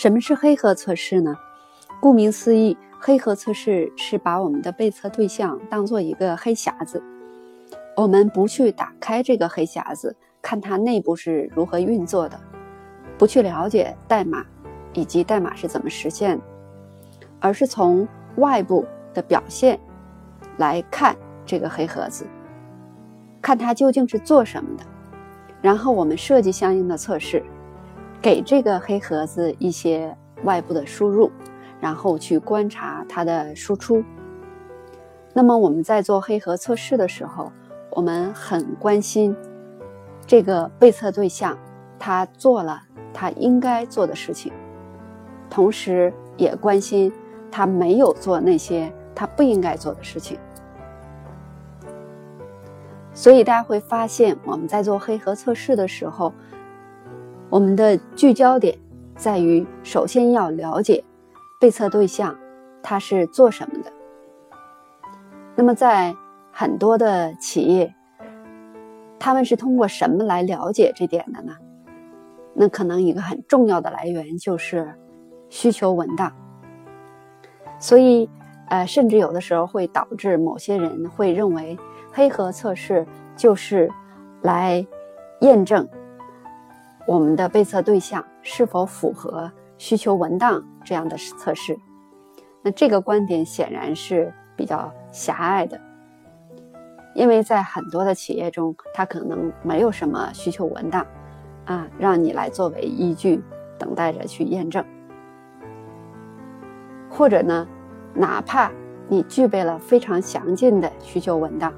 什么是黑盒测试呢？顾名思义，黑盒测试是把我们的被测对象当做一个黑匣子，我们不去打开这个黑匣子，看它内部是如何运作的，不去了解代码以及代码是怎么实现，而是从外部的表现来看这个黑盒子，看它究竟是做什么的，然后我们设计相应的测试。给这个黑盒子一些外部的输入，然后去观察它的输出。那么我们在做黑盒测试的时候，我们很关心这个被测对象他做了他应该做的事情，同时也关心他没有做那些他不应该做的事情。所以大家会发现，我们在做黑盒测试的时候。我们的聚焦点在于，首先要了解被测对象他是做什么的。那么，在很多的企业，他们是通过什么来了解这点的呢？那可能一个很重要的来源就是需求文档。所以，呃，甚至有的时候会导致某些人会认为，黑盒测试就是来验证。我们的被测对象是否符合需求文档这样的测试？那这个观点显然是比较狭隘的，因为在很多的企业中，它可能没有什么需求文档啊，让你来作为依据，等待着去验证。或者呢，哪怕你具备了非常详尽的需求文档，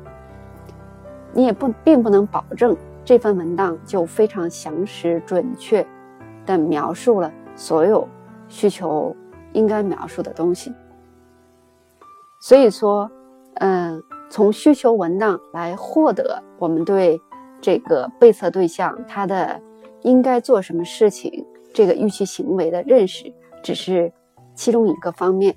你也不并不能保证。这份文档就非常详实、准确的描述了所有需求应该描述的东西。所以说，嗯，从需求文档来获得我们对这个被测对象他的应该做什么事情、这个预期行为的认识，只是其中一个方面。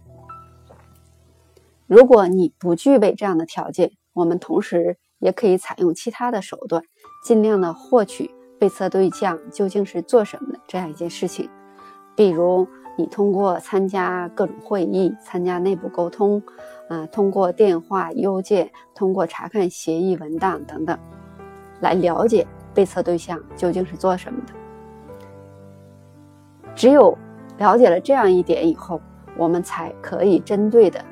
如果你不具备这样的条件，我们同时也可以采用其他的手段。尽量的获取被测对象究竟是做什么的这样一件事情，比如你通过参加各种会议、参加内部沟通，啊，通过电话、邮件，通过查看协议文档等等，来了解被测对象究竟是做什么的。只有了解了这样一点以后，我们才可以针对的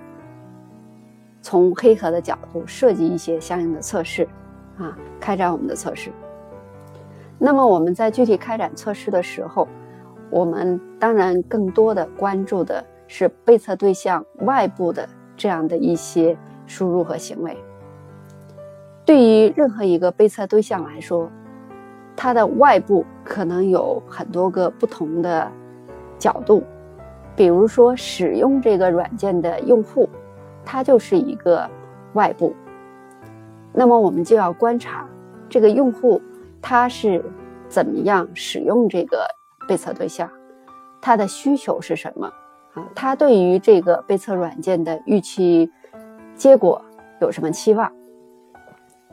从黑盒的角度设计一些相应的测试。啊，开展我们的测试。那么我们在具体开展测试的时候，我们当然更多的关注的是被测对象外部的这样的一些输入和行为。对于任何一个被测对象来说，它的外部可能有很多个不同的角度，比如说使用这个软件的用户，他就是一个外部。那么我们就要观察这个用户他是怎么样使用这个被测对象，他的需求是什么啊？他对于这个被测软件的预期结果有什么期望？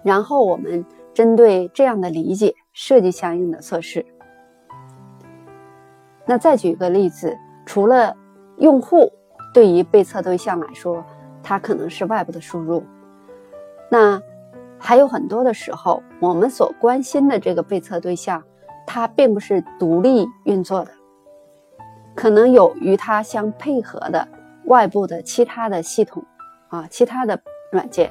然后我们针对这样的理解设计相应的测试。那再举一个例子，除了用户对于被测对象来说，它可能是外部的输入，那。还有很多的时候，我们所关心的这个被测对象，它并不是独立运作的，可能有与它相配合的外部的其他的系统啊，其他的软件。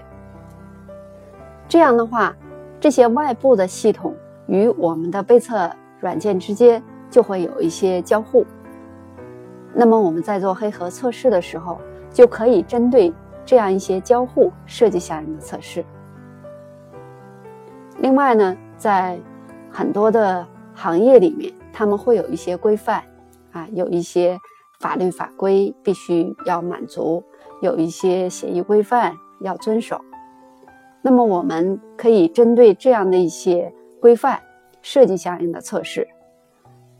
这样的话，这些外部的系统与我们的被测软件之间就会有一些交互。那么我们在做黑盒测试的时候，就可以针对这样一些交互设计相应的测试。另外呢，在很多的行业里面，他们会有一些规范啊，有一些法律法规必须要满足，有一些协议规范要遵守。那么，我们可以针对这样的一些规范，设计相应的测试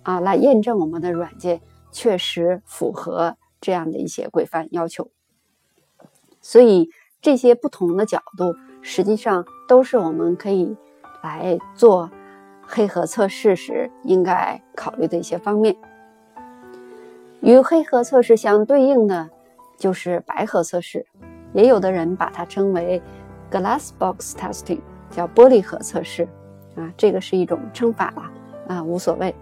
啊，来验证我们的软件确实符合这样的一些规范要求。所以，这些不同的角度，实际上都是我们可以。来做黑盒测试时应该考虑的一些方面。与黑盒测试相对应的就是白盒测试，也有的人把它称为 glass box testing，叫玻璃盒测试啊，这个是一种称法了，啊，无所谓。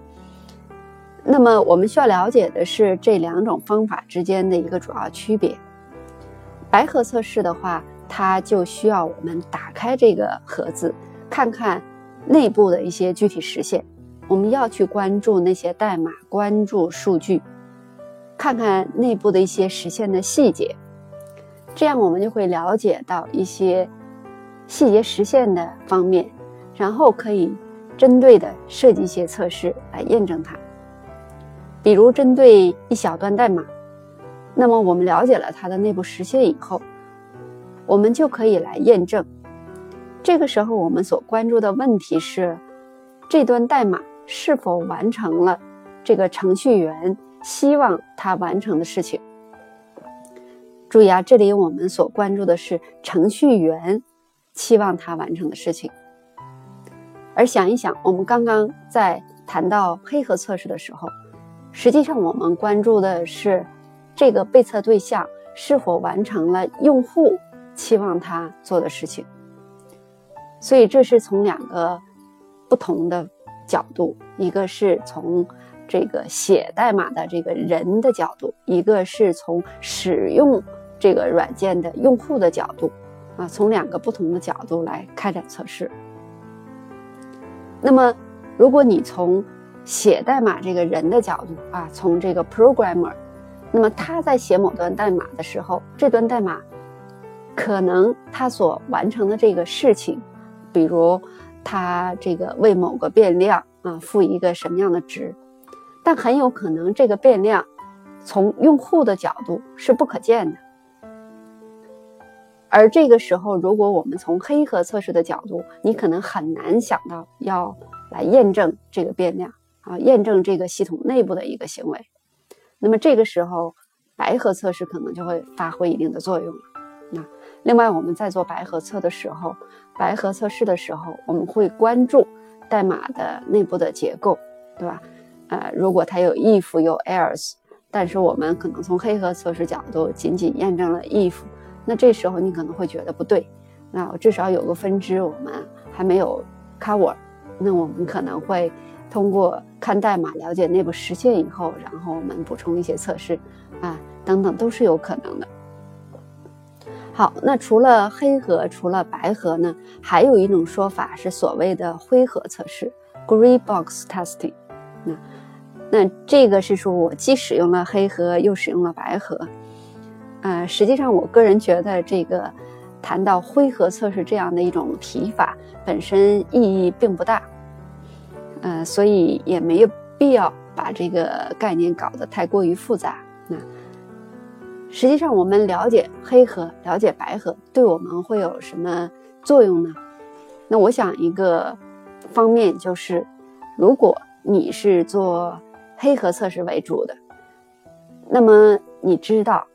那么我们需要了解的是这两种方法之间的一个主要区别。白盒测试的话，它就需要我们打开这个盒子，看看内部的一些具体实现。我们要去关注那些代码，关注数据。看看内部的一些实现的细节，这样我们就会了解到一些细节实现的方面，然后可以针对的设计一些测试来验证它。比如针对一小段代码，那么我们了解了它的内部实现以后，我们就可以来验证。这个时候我们所关注的问题是，这段代码是否完成了这个程序员。希望他完成的事情。注意啊，这里我们所关注的是程序员期望他完成的事情。而想一想，我们刚刚在谈到黑盒测试的时候，实际上我们关注的是这个被测对象是否完成了用户期望他做的事情。所以这是从两个不同的角度，一个是从。这个写代码的这个人的角度，一个是从使用这个软件的用户的角度，啊，从两个不同的角度来开展测试。那么，如果你从写代码这个人的角度啊，从这个 programmer，那么他在写某段代码的时候，这段代码可能他所完成的这个事情，比如他这个为某个变量啊赋一个什么样的值。但很有可能，这个变量从用户的角度是不可见的。而这个时候，如果我们从黑盒测试的角度，你可能很难想到要来验证这个变量啊，验证这个系统内部的一个行为。那么这个时候，白盒测试可能就会发挥一定的作用了。另外，我们在做白盒测的时候，白盒测试的时候，我们会关注代码的内部的结构，对吧？呃，如果它有 if 有 else，但是我们可能从黑盒测试角度仅仅验证了 if，那这时候你可能会觉得不对。那至少有个分支我们还没有 cover，那我们可能会通过看代码了解内部实现以后，然后我们补充一些测试啊等等都是有可能的。好，那除了黑盒，除了白盒呢，还有一种说法是所谓的灰盒测试 （grey box testing）。那那这个是说，我既使用了黑盒，又使用了白盒。呃，实际上，我个人觉得这个谈到灰盒测试这样的一种提法，本身意义并不大。呃，所以也没有必要把这个概念搞得太过于复杂。那实际上，我们了解黑盒，了解白盒，对我们会有什么作用呢？那我想，一个方面就是，如果你是做黑盒测试为主的，那么你知道，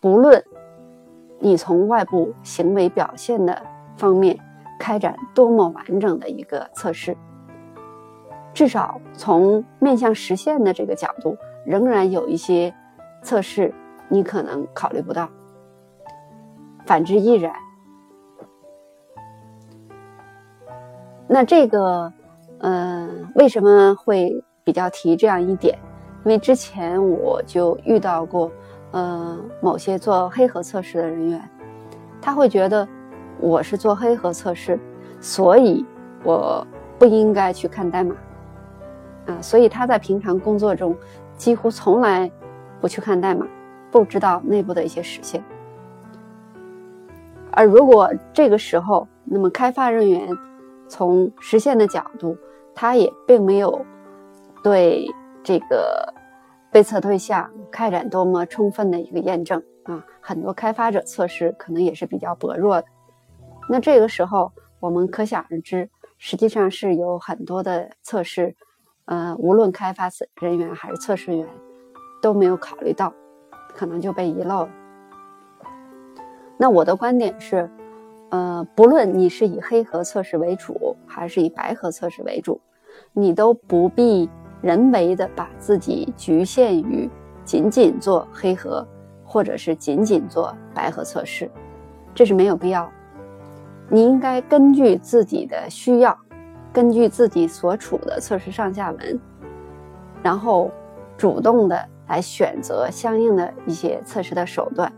不论你从外部行为表现的方面开展多么完整的一个测试，至少从面向实现的这个角度，仍然有一些测试你可能考虑不到。反之亦然。那这个。嗯，为什么会比较提这样一点？因为之前我就遇到过，呃，某些做黑盒测试的人员，他会觉得我是做黑盒测试，所以我不应该去看代码，啊，所以他在平常工作中几乎从来不去看代码，不知道内部的一些实现。而如果这个时候，那么开发人员从实现的角度，他也并没有对这个被测对象开展多么充分的一个验证啊，很多开发者测试可能也是比较薄弱的。那这个时候，我们可想而知，实际上是有很多的测试，呃，无论开发人员还是测试员都没有考虑到，可能就被遗漏了。那我的观点是。呃，不论你是以黑盒测试为主，还是以白盒测试为主，你都不必人为的把自己局限于仅仅做黑盒，或者是仅仅做白盒测试，这是没有必要。你应该根据自己的需要，根据自己所处的测试上下文，然后主动的来选择相应的一些测试的手段。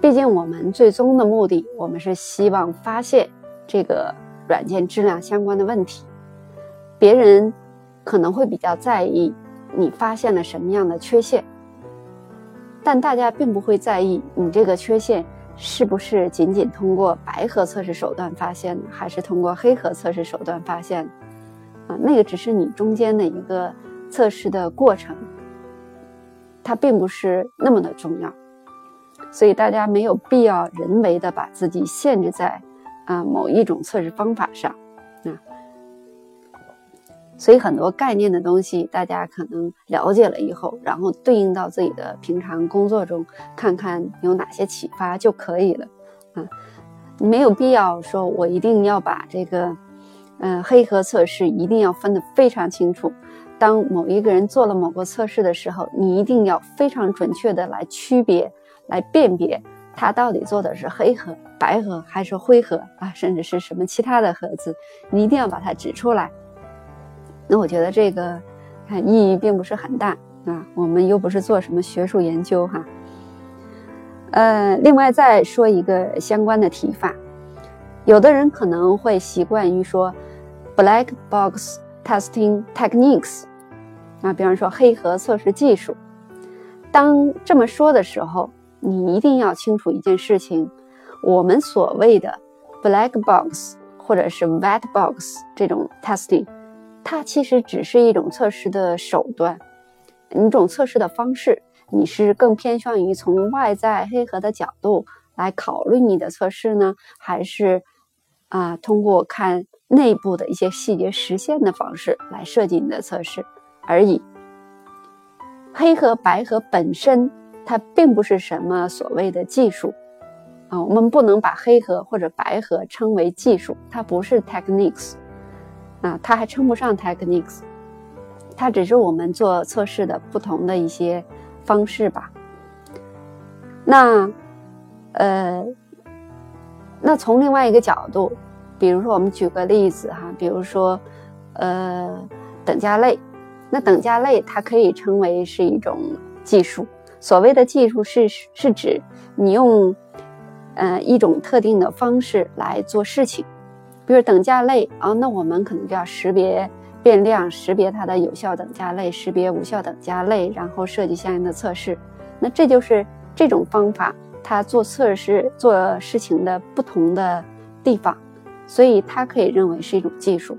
毕竟我们最终的目的，我们是希望发现这个软件质量相关的问题。别人可能会比较在意你发现了什么样的缺陷，但大家并不会在意你这个缺陷是不是仅仅通过白盒测试手段发现的，还是通过黑盒测试手段发现。啊，那个只是你中间的一个测试的过程，它并不是那么的重要。所以大家没有必要人为的把自己限制在啊某一种测试方法上啊。所以很多概念的东西，大家可能了解了以后，然后对应到自己的平常工作中，看看有哪些启发就可以了。啊，没有必要说我一定要把这个，嗯，黑盒测试一定要分得非常清楚。当某一个人做了某个测试的时候，你一定要非常准确的来区别、来辨别他到底做的是黑盒、白盒还是灰盒啊，甚至是什么其他的盒子，你一定要把它指出来。那我觉得这个，看意义并不是很大啊。我们又不是做什么学术研究哈。呃，另外再说一个相关的提法，有的人可能会习惯于说 “black box testing techniques” 啊，比方说黑盒测试技术。当这么说的时候，你一定要清楚一件事情：我们所谓的 “black box” 或者是 “white box” 这种 testing。它其实只是一种测试的手段，一种测试的方式。你是更偏向于从外在黑盒的角度来考虑你的测试呢，还是啊通过看内部的一些细节实现的方式来设计你的测试而已？黑盒白盒本身它并不是什么所谓的技术啊，我们不能把黑盒或者白盒称为技术，它不是 techniques。啊，它还称不上 techniques，它只是我们做测试的不同的一些方式吧。那，呃，那从另外一个角度，比如说我们举个例子哈，比如说，呃，等价类，那等价类它可以称为是一种技术。所谓的技术是是指你用，呃，一种特定的方式来做事情。比如等价类啊，那我们可能就要识别变量，识别它的有效等价类，识别无效等价类，然后设计相应的测试。那这就是这种方法它做测试做事情的不同的地方，所以它可以认为是一种技术。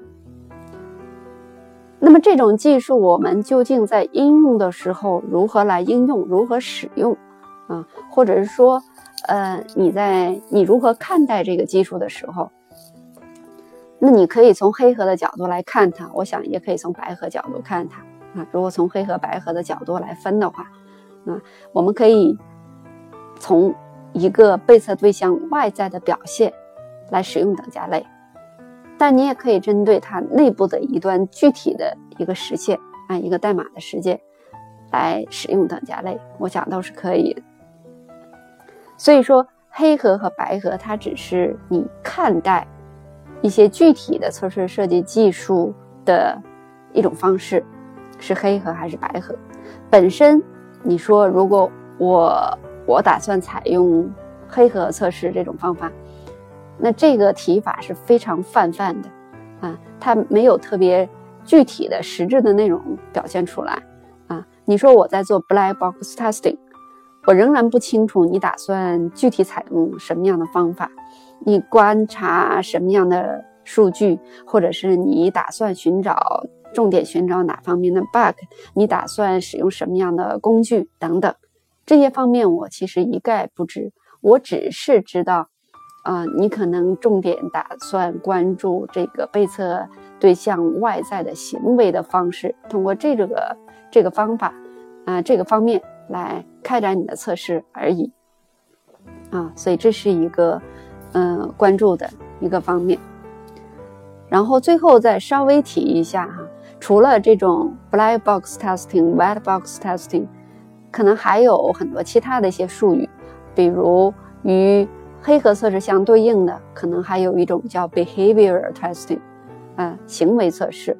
那么这种技术我们究竟在应用的时候如何来应用，如何使用啊？或者是说，呃，你在你如何看待这个技术的时候？那你可以从黑盒的角度来看它，我想也可以从白盒角度看它啊。如果从黑盒白盒的角度来分的话，啊，我们可以从一个被测对象外在的表现来使用等价类，但你也可以针对它内部的一段具体的一个实现啊，一个代码的实现来使用等价类，我想都是可以。所以说，黑盒和白盒它只是你看待。一些具体的测试设计技术的一种方式，是黑盒还是白盒？本身你说，如果我我打算采用黑盒测试这种方法，那这个提法是非常泛泛的啊，它没有特别具体的实质的内容表现出来啊。你说我在做 black box testing，我仍然不清楚你打算具体采用什么样的方法。你观察什么样的数据，或者是你打算寻找重点寻找哪方面的 bug？你打算使用什么样的工具等等，这些方面我其实一概不知。我只是知道，啊，你可能重点打算关注这个被测对象外在的行为的方式，通过这个这个方法，啊，这个方面来开展你的测试而已。啊，所以这是一个。嗯，关注的一个方面。然后最后再稍微提一下哈，除了这种 black box testing、white box testing，可能还有很多其他的一些术语，比如与黑盒测试相对应的，可能还有一种叫 behavior testing，啊，行为测试。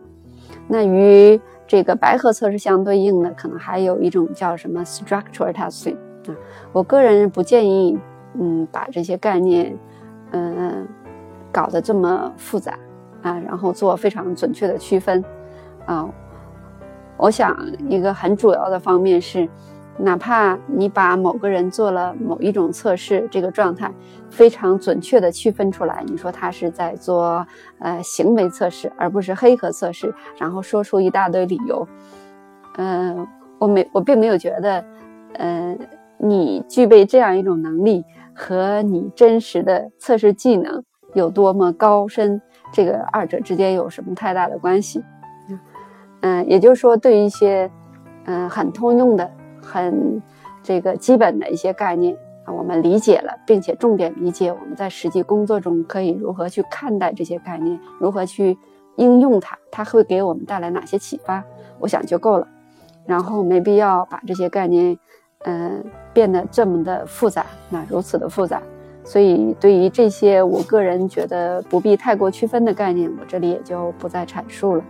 那与这个白盒测试相对应的，可能还有一种叫什么 structure testing 啊。我个人不建议，嗯，把这些概念，嗯，搞得这么复杂啊，然后做非常准确的区分。啊，我想一个很主要的方面是，哪怕你把某个人做了某一种测试，这个状态非常准确的区分出来，你说他是在做呃行为测试，而不是黑盒测试，然后说出一大堆理由，嗯，我没我并没有觉得，嗯，你具备这样一种能力和你真实的测试技能有多么高深，这个二者之间有什么太大的关系？嗯，也就是说，对于一些嗯很通用的、很这个基本的一些概念啊，我们理解了，并且重点理解，我们在实际工作中可以如何去看待这些概念，如何去应用它，它会给我们带来哪些启发，我想就够了。然后没必要把这些概念嗯变得这么的复杂，那如此的复杂。所以，对于这些我个人觉得不必太过区分的概念，我这里也就不再阐述了。